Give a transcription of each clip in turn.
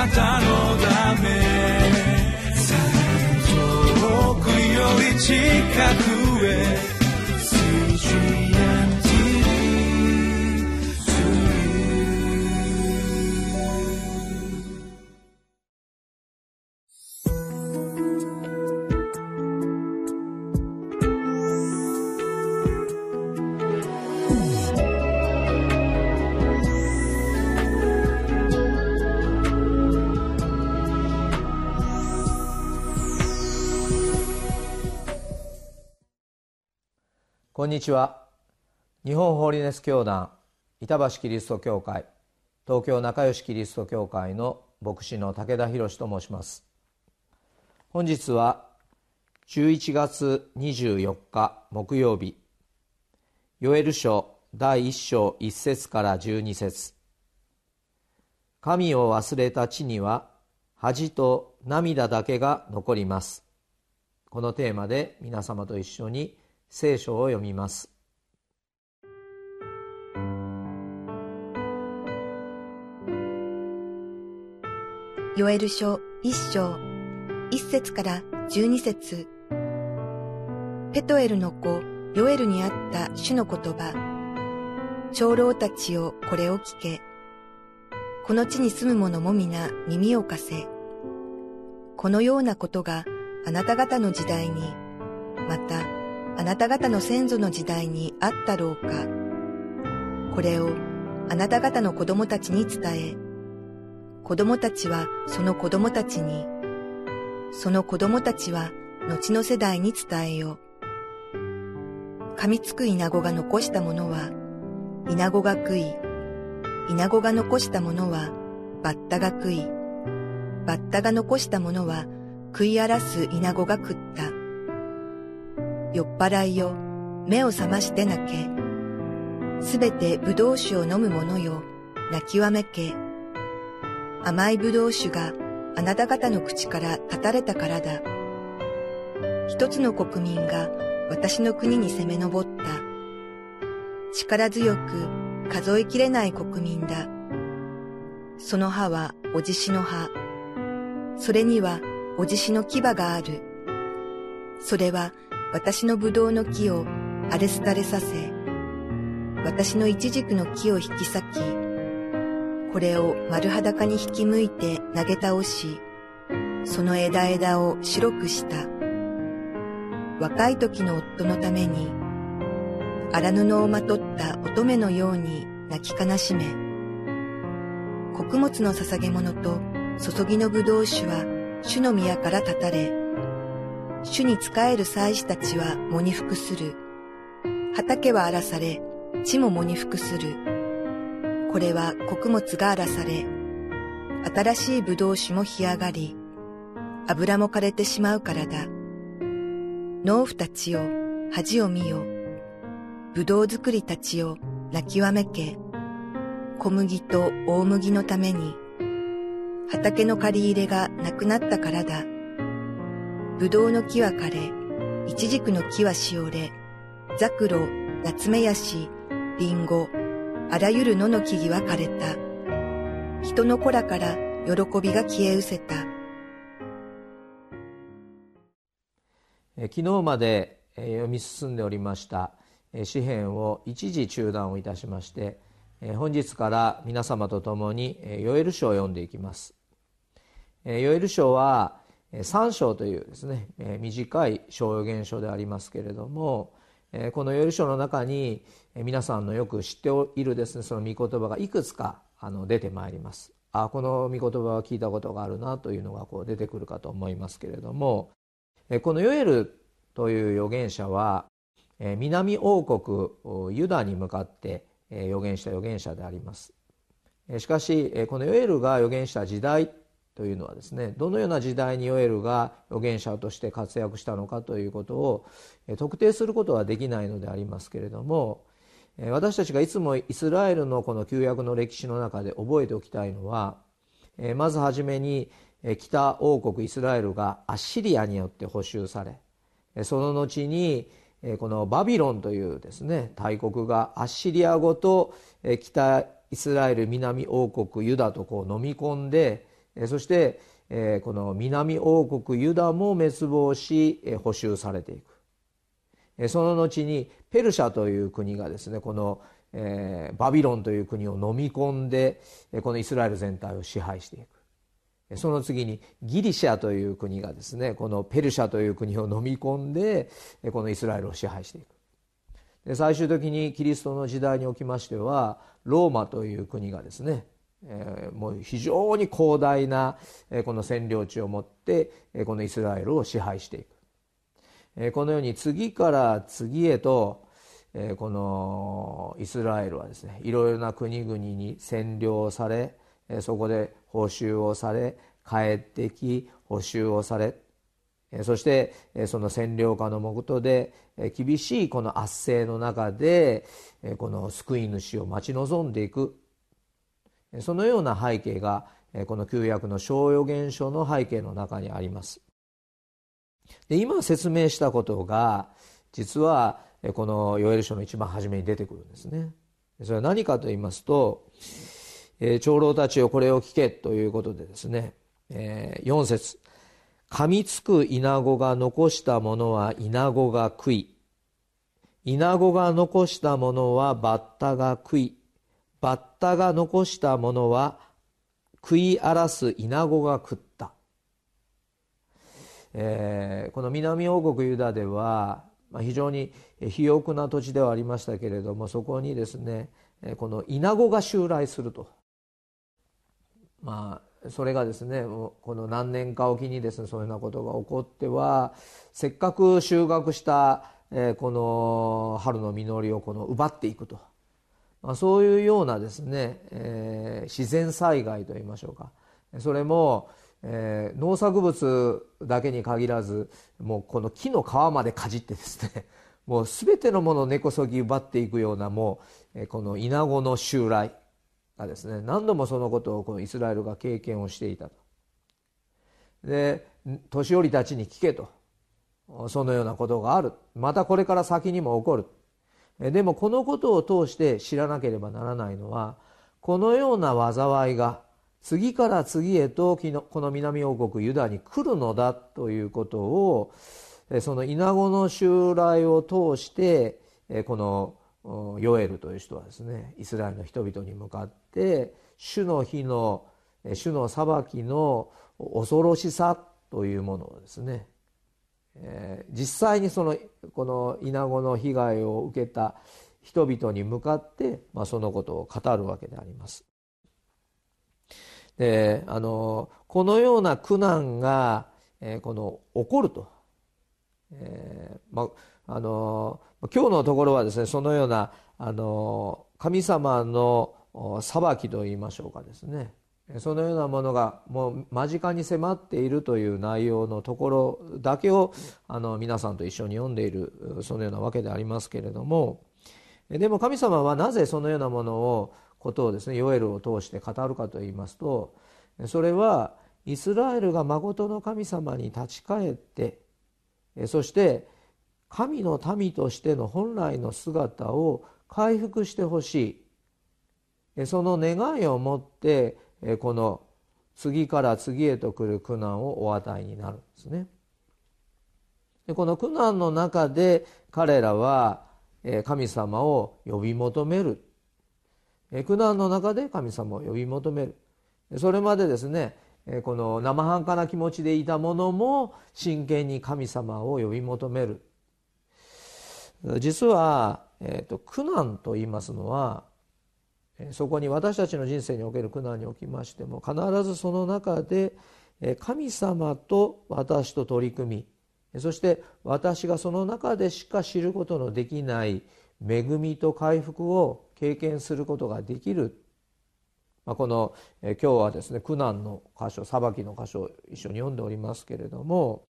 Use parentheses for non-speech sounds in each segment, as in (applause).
なたのため。遠くより近く。こんにちは。日本ホーリネス教団板橋キリスト教会東京仲良しキリスト教会の牧師の武田博と申します。本日は11月24日木曜日ヨエル書第1章1節から12節。神を忘れた地には恥と涙だけが残ります。このテーマで皆様と一緒に聖書を読みます。ヨエル書一章一節から十二節。ペトエルの子ヨエルにあった主の言葉。長老たちよこれを聞け。この地に住む者も皆耳を貸せ。このようなことがあなた方の時代にまたあなた方の先祖の時代にあったろうか。これをあなた方の子供たちに伝え、子供たちはその子供たちに、その子供たちは後の世代に伝えよう。噛みつく稲子が残したものは、稲子が食い、稲子が残したものは、バッタが食い、バッタが残したものは、食い荒らす稲子が食った。酔っ払いよ、目を覚まして泣け。すべて葡萄酒を飲む者よ、泣きわめけ。甘い葡萄酒があなた方の口から立たれたからだ。一つの国民が私の国に攻め上った。力強く数えきれない国民だ。その葉はおじしの葉。それにはおじしの牙がある。それは私の葡萄の木を荒れ廃れさせ、私のイチジクの木を引き裂き、これを丸裸に引き向いて投げ倒し、その枝枝を白くした。若い時の夫のために、荒布をまとった乙女のように泣き悲しめ、穀物の捧げ物と注ぎの葡萄酒は主の宮から断たれ、主に仕える祭司たちは喪に服する。畑は荒らされ、地も喪に服する。これは穀物が荒らされ、新しい葡萄酒も干上がり、油も枯れてしまうからだ。農夫たちよ、恥を見よ。葡萄作りたちよ、泣きわめけ。小麦と大麦のために、畑の借り入れがなくなったからだ。ぶどうの木は枯れ、いちじくの木はしおれ、ザクロ、ナツメヤシ、リンゴ、あらゆる野の木々は枯れた。人の子らから喜びが消え失せた。昨日まで読み進んでおりました詩篇を一時中断をいたしまして本日から皆様と共にヨエル書を読んでいきますヨエル書は3章というですね短い小予言書でありますけれどもこの「より書」の中に皆さんのよく知っているですねその御言葉がいくつか出てまいります。あこの御言葉は聞いたことがあるなというのがこう出てくるかと思いますけれどもこのヨエルという預言者は南王国ユダに向かって預言した預言者であります。しかしこのヨエルが預言した時代というのはですねどのような時代にヨエルが預言者として活躍したのかということを特定することはできないのでありますけれども私たちがいつもイスラエルのこの旧約の歴史の中で覚えておきたいのはまずはじめに北王国イスラエルがアッシリアによって補修されその後にこのバビロンというですね大国がアッシリア語と北イスラエル南王国ユダとこう飲み込んでそしてこの南王国ユダも滅亡し補修されていく。その後にペルシャという国がですねこのバビロンという国を飲み込んでこのイスラエル全体を支配していく。その次にギリシャという国がですねこのペルシャという国を飲み込んでこのイスラエルを支配していく。最終的にキリストの時代におきましてはローマという国がですねえー、もう非常に広大な、えー、この占領地を持って、えー、このイスラエルを支配していく、えー、このように次から次へと、えー、このイスラエルはですねいろいろな国々に占領され、えー、そこで報酬をされ帰ってき報酬をされそしてその占領下のもとで厳しいこの圧政の中でこの救い主を待ち望んでいく。そのような背景がこの旧約の小予言書の背景の中にあります。で今説明したことが実はこのヨエル書の一番初めに出てくるんですね。それは何かと言いますと長老たちをこれを聞けということでですね4節。噛みつく稲子が残したものは稲子が食い。稲子が残したものはバッタが食い。バッタが残したものは食い荒らす稲子が食った、えー、この南王国ユダでは、ま、非常に肥沃な土地ではありましたけれどもそこにですねこの稲子が襲来すると。まあそれがですねこの何年かおきにですねそういうようなことが起こってはせっかく収穫したこの春の実りをこの奪っていくと。まあ、そういうようなですね、えー、自然災害といいましょうか。それも、えー、農作物だけに限らずもうこの木の皮までかじってですね (laughs) もう全てのものを根こそぎ奪っていくようなもう、このイナゴの襲来がですね何度もそのことをこのイスラエルが経験をしていたと。で年寄りたちに聞けと。そのようなことがある。またこれから先にも起こる。でもこのことを通して知らなければならないのはこのような災いが次から次へとこの南王国ユダに来るのだということをその稲子の襲来を通してこのヨエルという人はですねイスラエルの人々に向かって主の日の主の裁きの恐ろしさというものをですねえー、実際にそのこの稲子の被害を受けた人々に向かって、まあ、そのことを語るわけであります。であのこのような苦難が、えー、この起こると、えーまあ、あの今日のところはですねそのようなあの神様の裁きといいましょうかですねそのようなものがもう間近に迫っているという内容のところだけをあの皆さんと一緒に読んでいるそのようなわけでありますけれども。でも神様はなぜそのようなものをことをですねヨエルを通して語るかといいますとそれはイスラエルが誠の神様に立ち返ってそして神の民としての本来の姿を回復してほしい。その願いを持ってこの次から次へと来る苦難をお与えになるんですね。でこの苦難の中で彼らは神様を呼び求める。苦難の中で神様を呼び求める。それまでですねこの生半可な気持ちでいたものも真剣に神様を呼び求める。実は、えーと苦難と言いますのはそこに私たちの人生における苦難におきましても必ずその中で神様と私と取り組みそして私がその中でしか知ることのできない恵みと回復を経験することができるまこの今日はですね苦難の箇所裁きの箇所を一緒に読んでおりますけれども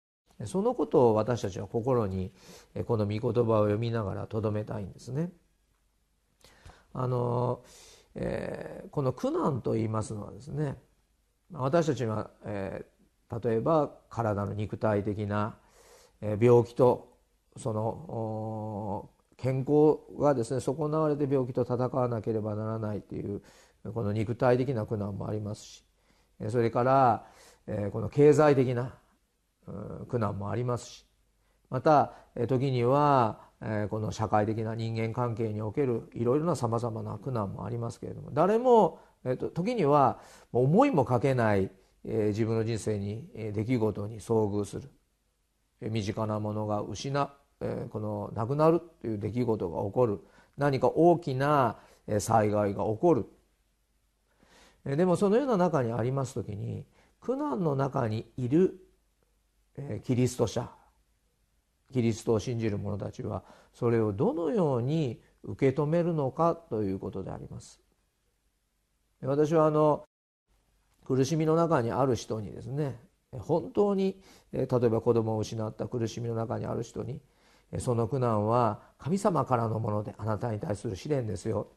そのことを私たちは心にこの御言葉を読みながらとどめたいんですね。あのえー、この苦難と言いますのはですね私たちは、えー、例えば体の肉体的な病気とその健康がですね損なわれて病気と戦わなければならないというこの肉体的な苦難もありますしそれからこの経済的な苦難もありますしまた時にはこの社会的な人間関係におけるいろいろなさまざまな苦難もありますけれども誰も時には思いもかけない自分の人生に出来事に遭遇する。身近なものが失この亡くなるという出来事が起こる。何か大きな災害が起こる。でもそのような中にあります時に苦難の中にいるキリスト者キリストを信じる者たちはそれをどのように受け止めるのかということであります。私はあの苦しみの中にある人にですね本当に例えば子供を失った苦しみの中にある人にその苦難は神様からのものであなたに対する試練ですよ。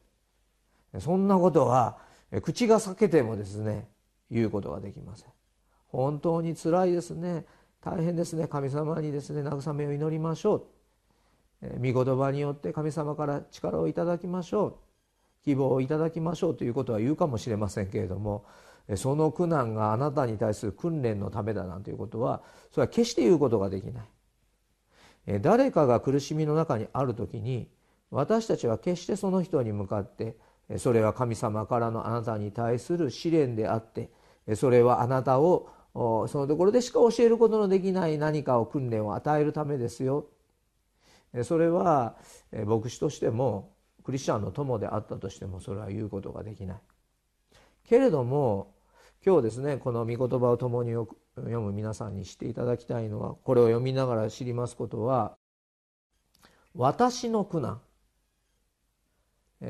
そんなことは口が裂けてもですね言うことができません。本当につらいですね。大変ですね。神様にですね慰めを祈りましょう。御言葉によって神様から力をいただきましょう。希望をいただきましょうということは言うかもしれませんけれどもその苦難があなたに対する訓練のためだなんていうことはそれは決して言うことができない。誰かが苦しみの中にある時に私たちは決してその人に向かってそれは神様からのあなたに対する試練であってそれはあなたをそのところでしか教えることのできない何かを訓練を与えるためですよ。それは牧師としてもクリスチャンの友であったとしてもそれは言うことができない。けれども今日ですねこの御言葉を共に読む皆さんにしていただきたいのはこれを読みながら知りますことは私の苦難。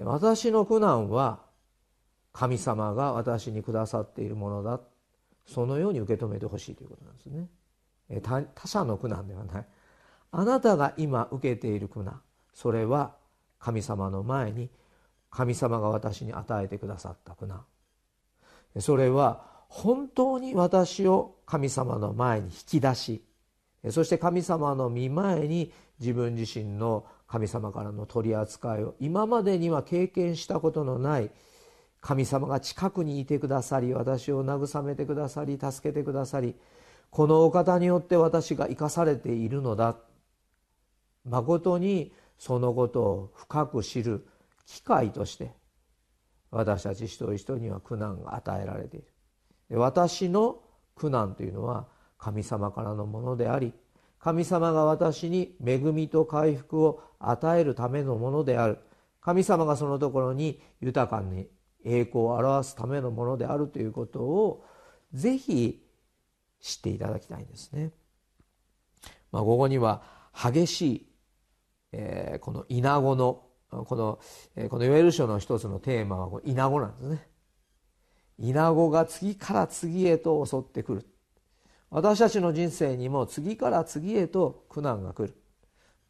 私の苦難は神様が私にくださっているものだ。そのように受け止めてほしいということなんですね。他者の苦難ではない。あなたが今受けている苦難。それは神様の前に神様が私に与えてくださった苦難。それは本当に私を神様の前に引き出し。そして神様の見前に自分自身の神様からの取り扱いを今までには経験したことのない神様が近くにいてくださり私を慰めてくださり助けてくださりこのお方によって私が生かされているのだ。まことにそのことを深く知る機会として私たち一人一人には苦難が与えられている。私の苦難というのは神様からのものであり神様が私に恵みと回復を与えるためのものである。神様がそのところに豊かに栄光を表すためのものであるということをぜひ知っていただきたいんですね。まあ、ここには激しい、えー、この稲子のこのこのヨエル書の一つのテーマは稲子なんですね。稲子が次から次へと襲ってくる私たちの人生にも次から次へと苦難が来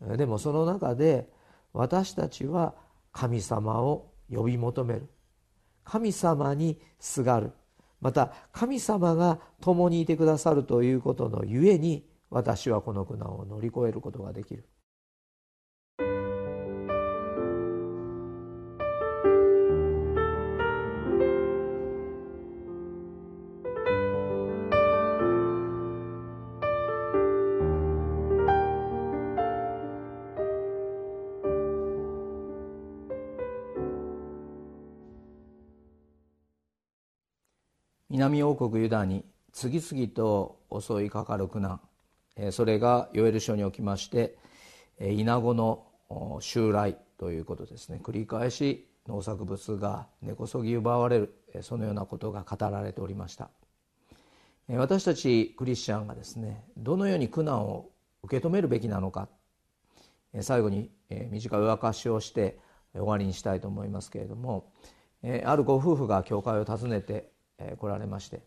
るでもその中で私たちは神様を呼び求める神様にすがる。また神様が共にいてくださるということのゆえに私はこの苦難を乗り越えることができる。南王国ユダに次々と襲いかかる苦難。それがヨエル書におきましてイナゴの襲来ということですね。繰り返し農作物が根こそぎ奪われるそのようなことが語られておりました。私たちクリスチャンがですねどのように苦難を受け止めるべきなのか。最後に短いお明かしをして終わりにしたいと思いますけれどもあるご夫婦が教会を訪ねて来られまして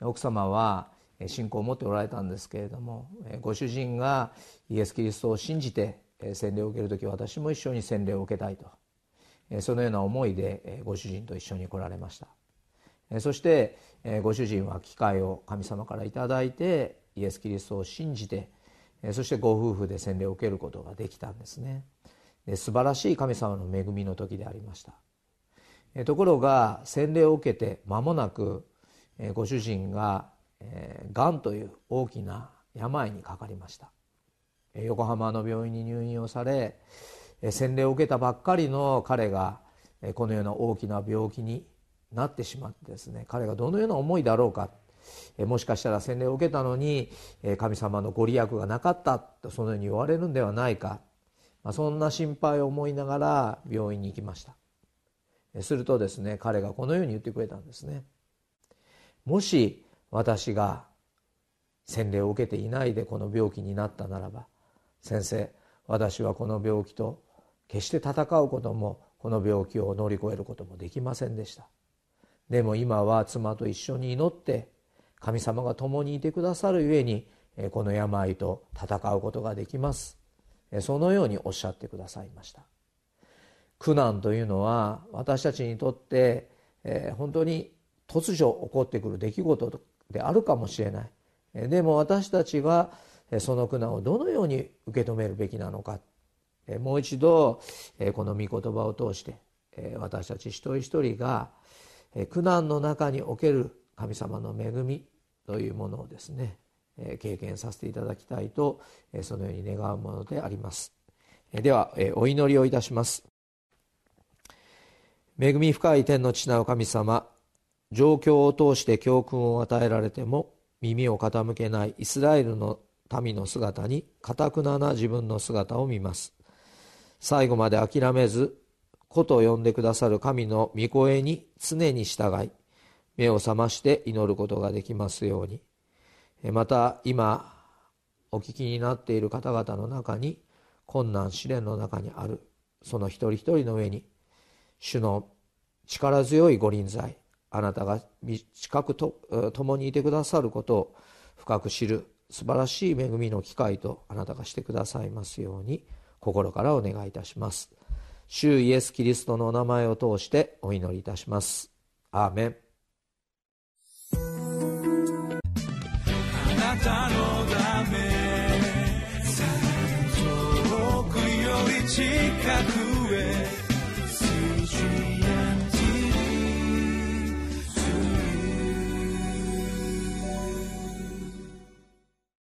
奥様は信仰を持っておられたんですけれどもご主人がイエス・キリストを信じて洗礼を受ける時私も一緒に洗礼を受けたいと。そのような思いでご主人と一緒に来られました。そしてご主人は機会を神様から頂いてイエス・キリストを信じてそしてご夫婦で洗礼を受けることができたんですね。素晴らしい神様の恵みの時でありました。ところが洗礼を受けて間もなくご主人ががんという大きな病にかかりました。横浜の病院に入院をされ洗礼を受けたばっかりの彼がこのような大きな病気になってしまってですね彼がどのような思いだろうか。もしかしたら洗礼を受けたのに神様のご利益がなかったとそのように言われるんではないか、そんな心配を思いながら病院に行きました。するとですね彼がこのように言ってくれたんですね。もし私が洗礼を受けていないでこの病気になったならば先生私はこの病気と決して戦うこともこの病気を乗り越えることもできませんでした。でも今は妻と一緒に祈って神様が共にいてくださるゆえにこの病と戦うことができます。そのようにおっしゃってくださいました。苦難というのは私たちにとって本当に突如起こってくる出来事であるかもしれない。でも私たちはその苦難をどのように受け止めるべきなのか。もう一度この御言葉を通して私たち一人一人が苦難の中における神様の恵みというものをですね経験させていただきたいとそのように願うものであります。ではお祈りをいたします。恵み深い天の地なる神様状況を通して教訓を与えられても耳を傾けないイスラエルの民の姿にかたくなな自分の姿を見ます。最後まで諦めず子と呼んでくださる神の御声に常に従い目を覚まして祈ることができますように。また今お聞きになっている方々の中に困難試練の中にあるその一人一人の上に主の力強いご臨在あなたが近くと共にいてくださることを深く知る素晴らしい恵みの機会とあなたがしてくださいますように心からお願いいたします。主イエス・キリストのお名前を通してお祈りいたします。アーメン。あなたのため遠くより近く